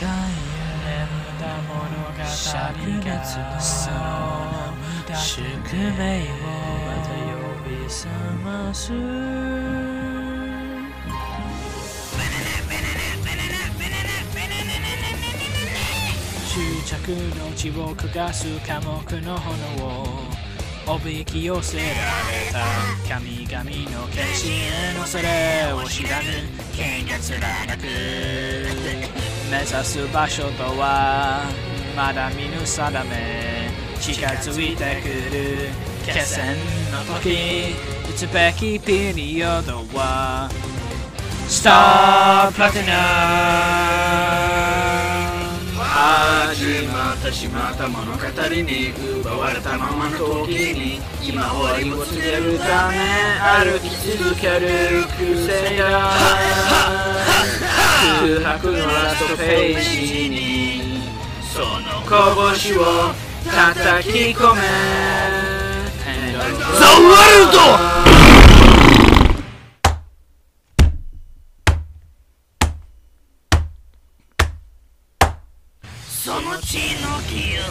眠った物語がその宿命をまた呼び覚ます。執着の血を焦がす寡黙の炎を。おびき寄せられた神々の化身へのそれを知らぬ剣が貫く。目指す場所とはまだ見ぬ定め近づいてくる決戦の時打つべきピリオドはスタープラティナ。始まったしまった物語に奪われたままの時に今終わりを告げるため歩き続ける癖が。空白のラストページにその拳を叩き込め。ザ・ワールドその血の記憶。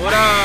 ほら